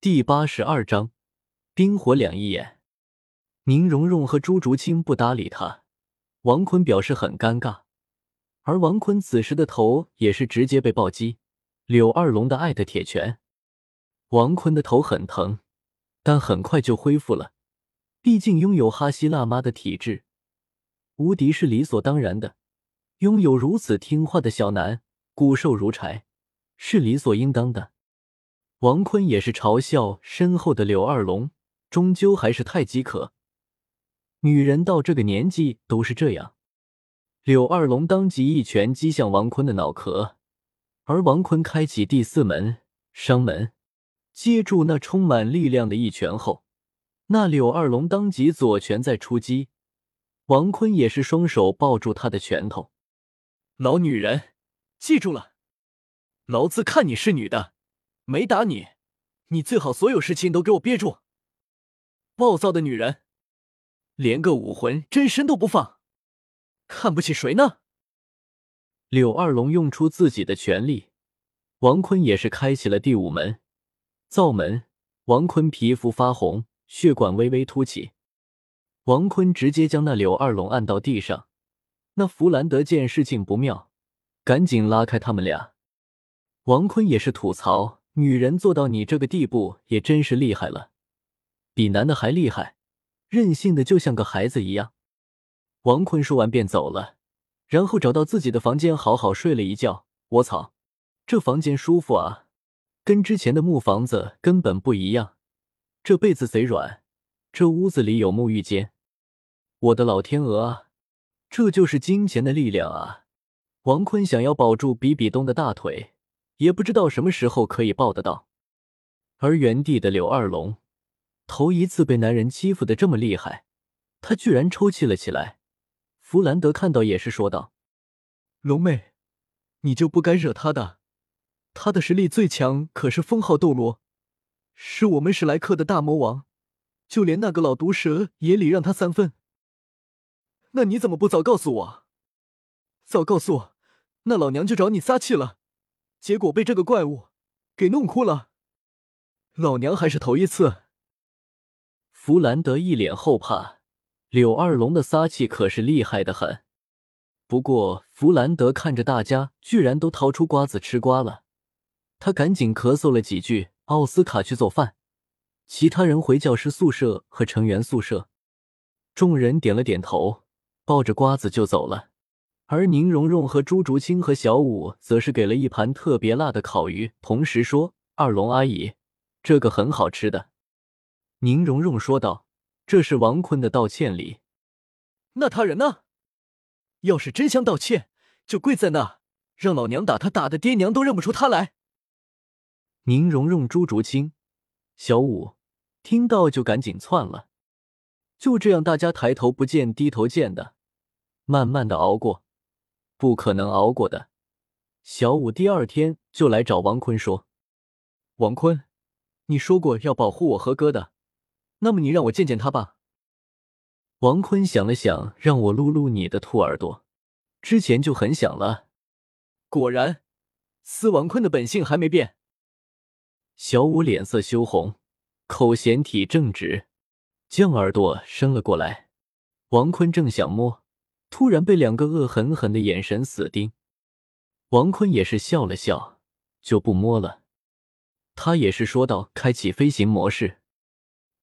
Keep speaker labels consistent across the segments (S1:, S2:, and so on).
S1: 第八十二章，冰火两仪眼。宁荣荣和朱竹清不搭理他，王坤表示很尴尬，而王坤此时的头也是直接被暴击。柳二龙的爱的铁拳，王坤的头很疼，但很快就恢复了，毕竟拥有哈希辣妈的体质，无敌是理所当然的。拥有如此听话的小南，骨瘦如柴，是理所应当的。王坤也是嘲笑身后的柳二龙，终究还是太饥渴。女人到这个年纪都是这样。柳二龙当即一拳击向王坤的脑壳，而王坤开启第四门伤门，接住那充满力量的一拳后，那柳二龙当即左拳再出击，王坤也是双手抱住他的拳头。
S2: 老女人，记住了，老子看你是女的。没打你，你最好所有事情都给我憋住。暴躁的女人，连个武魂真身都不放，看不起谁呢？
S1: 柳二龙用出自己的全力，王坤也是开启了第五门灶门。王坤皮肤发红，血管微微凸起。王坤直接将那柳二龙按到地上。那弗兰德见事情不妙，赶紧拉开他们俩。王坤也是吐槽。女人做到你这个地步也真是厉害了，比男的还厉害，任性的就像个孩子一样。王坤说完便走了，然后找到自己的房间好好睡了一觉。我操，这房间舒服啊，跟之前的木房子根本不一样。这被子贼软，这屋子里有沐浴间。我的老天鹅啊，这就是金钱的力量啊！王坤想要保住比比东的大腿。也不知道什么时候可以抱得到，而原地的柳二龙头一次被男人欺负的这么厉害，他居然抽泣了起来。弗兰德看到也是说道：“
S2: 龙妹，你就不该惹他的，他的实力最强，可是封号斗罗，是我们史莱克的大魔王，就连那个老毒蛇也礼让他三分。那你怎么不早告诉我？早告诉我，那老娘就找你撒气了。”结果被这个怪物给弄哭了，老娘还是头一次。
S1: 弗兰德一脸后怕，柳二龙的撒气可是厉害的很。不过弗兰德看着大家居然都掏出瓜子吃瓜了，他赶紧咳嗽了几句。奥斯卡去做饭，其他人回教师宿舍和成员宿舍。众人点了点头，抱着瓜子就走了。而宁荣荣和朱竹清和小五则是给了一盘特别辣的烤鱼，同时说：“二龙阿姨，这个很好吃的。”宁荣荣说道：“这是王坤的道歉礼。”
S2: 那他人呢？要是真想道歉，就跪在那，让老娘打他，打的爹娘都认不出他来。
S1: 宁荣荣、朱竹清、小五听到就赶紧窜了。就这样，大家抬头不见低头见的，慢慢的熬过。不可能熬过的。小五第二天就来找王坤说：“
S2: 王坤，你说过要保护我和哥的，那么你让我见见他吧。”
S1: 王坤想了想，让我撸撸你的兔耳朵。之前就很想了。
S2: 果然，司王坤的本性还没变。
S1: 小五脸色羞红，口嫌体正直，将耳朵伸了过来。王坤正想摸。突然被两个恶狠狠的眼神死盯，王坤也是笑了笑，就不摸了。他也是说道：“开启飞行模式。”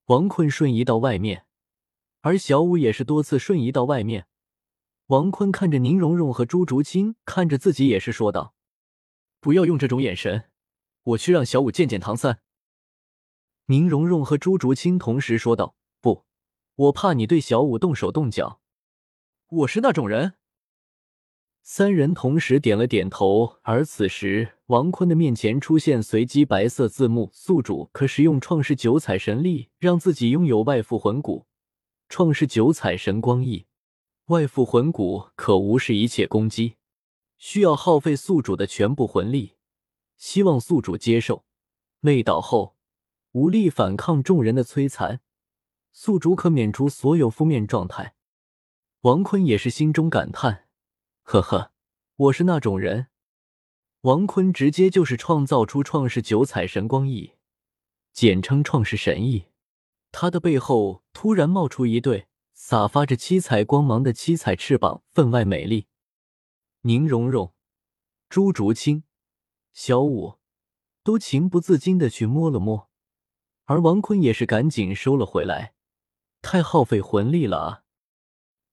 S1: 王坤瞬移到外面，而小五也是多次瞬移到外面。王坤看着宁荣荣和朱竹清，看着自己也是说道：“
S2: 不要用这种眼神，我去让小五见见唐三。”
S1: 宁荣荣和朱竹清同时说道：“不，我怕你对小五动手动脚。”
S2: 我是那种人。
S1: 三人同时点了点头，而此时王坤的面前出现随机白色字幕：“宿主可使用创世九彩神力，让自己拥有外附魂骨。创世九彩神光翼，外附魂骨可无视一切攻击，需要耗费宿主的全部魂力。希望宿主接受。内倒后，无力反抗众人的摧残，宿主可免除所有负面状态。”王坤也是心中感叹：“呵呵，我是那种人。”王坤直接就是创造出创世九彩神光翼，简称创世神翼。他的背后突然冒出一对洒发着七彩光芒的七彩翅膀，分外美丽。宁荣荣、朱竹清、小舞都情不自禁的去摸了摸，而王坤也是赶紧收了回来，太耗费魂力了啊！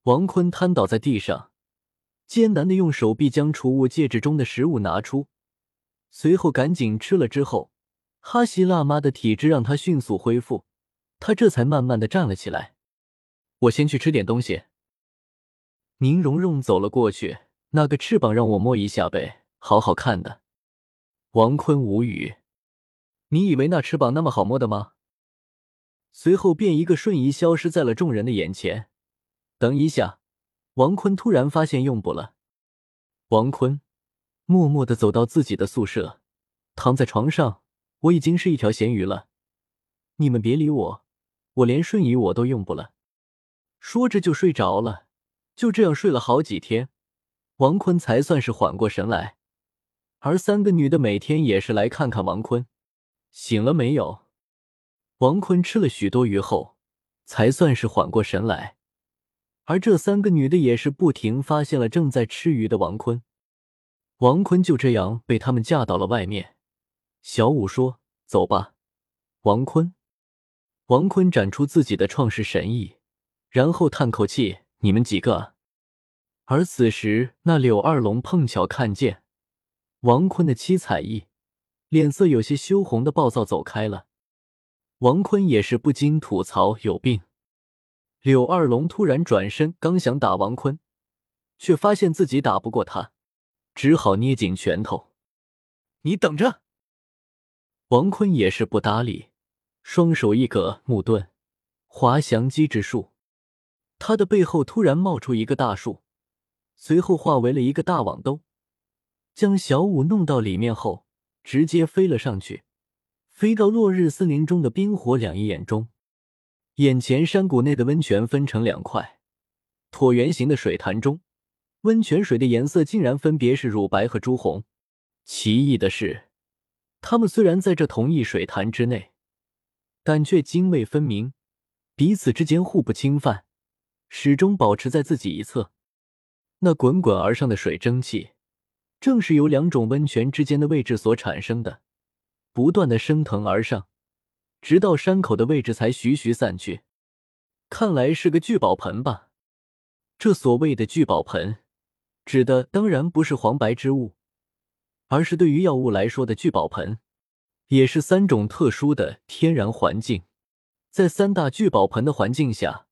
S1: 王坤瘫倒在地上，艰难的用手臂将储物戒指中的食物拿出，随后赶紧吃了之后，哈希辣妈的体质让他迅速恢复。他这才慢慢的站了起来。我先去吃点东西。宁荣荣走了过去，那个翅膀让我摸一下呗，好好看的。王坤无语，你以为那翅膀那么好摸的吗？随后便一个瞬移消失在了众人的眼前。等一下，王坤突然发现用不了。王坤默默的走到自己的宿舍，躺在床上，我已经是一条咸鱼了。你们别理我。我连瞬移我都用不了，说着就睡着了。就这样睡了好几天，王坤才算是缓过神来。而三个女的每天也是来看看王坤醒了没有。王坤吃了许多鱼后，才算是缓过神来。而这三个女的也是不停发现了正在吃鱼的王坤。王坤就这样被他们架到了外面。小五说：“走吧，王坤。”王坤展出自己的创世神翼，然后叹口气：“你们几个。”而此时，那柳二龙碰巧看见王坤的七彩翼，脸色有些羞红的暴躁走开了。王坤也是不禁吐槽：“有病！”柳二龙突然转身，刚想打王坤，却发现自己打不过他，只好捏紧拳头：“
S2: 你等着！”
S1: 王坤也是不搭理。双手一格木盾，滑翔机之术。他的背后突然冒出一个大树，随后化为了一个大网兜，将小五弄到里面后，直接飞了上去，飞到落日森林中的冰火两仪眼中。眼前山谷内的温泉分成两块椭圆形的水潭中，温泉水的颜色竟然分别是乳白和朱红。奇异的是，他们虽然在这同一水潭之内。但却泾渭分明，彼此之间互不侵犯，始终保持在自己一侧。那滚滚而上的水蒸气，正是由两种温泉之间的位置所产生的，不断的升腾而上，直到山口的位置才徐徐散去。看来是个聚宝盆吧？这所谓的聚宝盆，指的当然不是黄白之物，而是对于药物来说的聚宝盆。也是三种特殊的天然环境，在三大聚宝盆的环境下，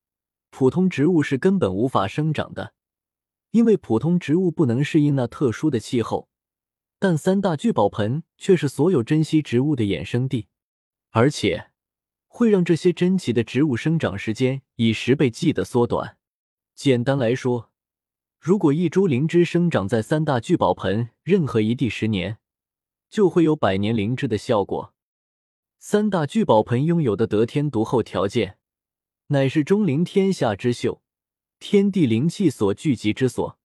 S1: 普通植物是根本无法生长的，因为普通植物不能适应那特殊的气候。但三大聚宝盆却是所有珍稀植物的衍生地，而且会让这些珍奇的植物生长时间以十倍计的缩短。简单来说，如果一株灵芝生长在三大聚宝盆任何一地十年。就会有百年灵芝的效果。三大聚宝盆拥有的得天独厚条件，乃是钟灵天下之秀，天地灵气所聚集之所。